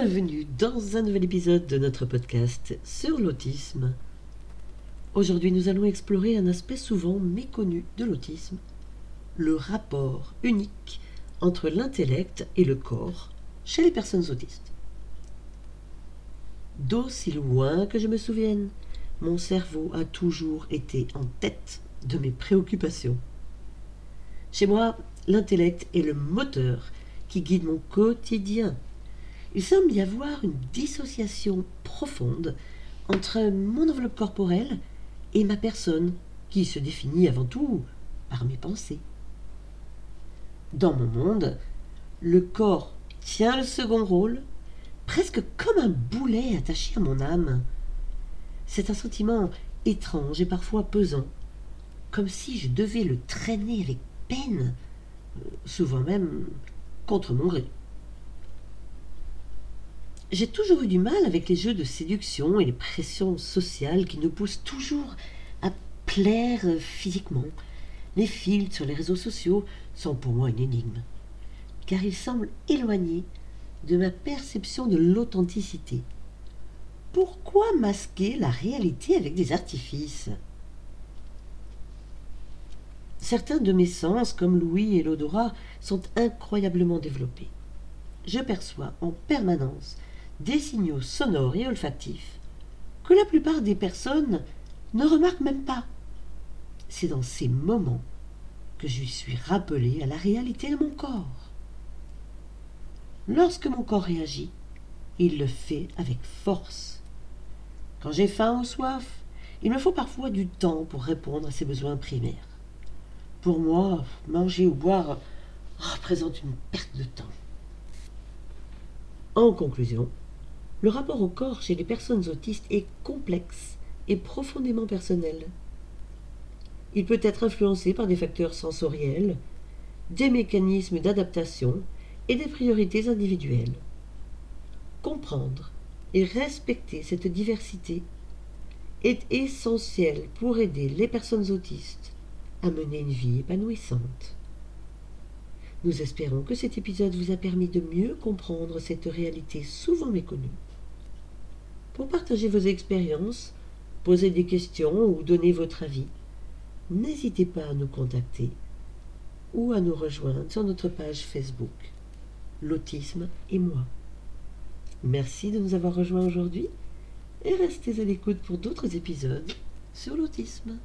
Bienvenue dans un nouvel épisode de notre podcast sur l'autisme. Aujourd'hui, nous allons explorer un aspect souvent méconnu de l'autisme, le rapport unique entre l'intellect et le corps chez les personnes autistes. D'aussi loin que je me souvienne, mon cerveau a toujours été en tête de mes préoccupations. Chez moi, l'intellect est le moteur qui guide mon quotidien. Il semble y avoir une dissociation profonde entre mon enveloppe corporelle et ma personne, qui se définit avant tout par mes pensées. Dans mon monde, le corps tient le second rôle, presque comme un boulet attaché à mon âme. C'est un sentiment étrange et parfois pesant, comme si je devais le traîner avec peine, souvent même contre mon gré. J'ai toujours eu du mal avec les jeux de séduction et les pressions sociales qui nous poussent toujours à plaire physiquement. Les filtres sur les réseaux sociaux sont pour moi une énigme, car ils semblent éloignés de ma perception de l'authenticité. Pourquoi masquer la réalité avec des artifices? Certains de mes sens, comme l'ouïe et l'odorat, sont incroyablement développés. Je perçois en permanence des signaux sonores et olfactifs que la plupart des personnes ne remarquent même pas. C'est dans ces moments que je suis rappelé à la réalité de mon corps. Lorsque mon corps réagit, il le fait avec force. Quand j'ai faim ou soif, il me faut parfois du temps pour répondre à ses besoins primaires. Pour moi, manger ou boire représente une perte de temps. En conclusion, le rapport au corps chez les personnes autistes est complexe et profondément personnel. Il peut être influencé par des facteurs sensoriels, des mécanismes d'adaptation et des priorités individuelles. Comprendre et respecter cette diversité est essentiel pour aider les personnes autistes à mener une vie épanouissante. Nous espérons que cet épisode vous a permis de mieux comprendre cette réalité souvent méconnue. Pour partager vos expériences, poser des questions ou donner votre avis, n'hésitez pas à nous contacter ou à nous rejoindre sur notre page Facebook, L'autisme et moi. Merci de nous avoir rejoints aujourd'hui et restez à l'écoute pour d'autres épisodes sur l'autisme.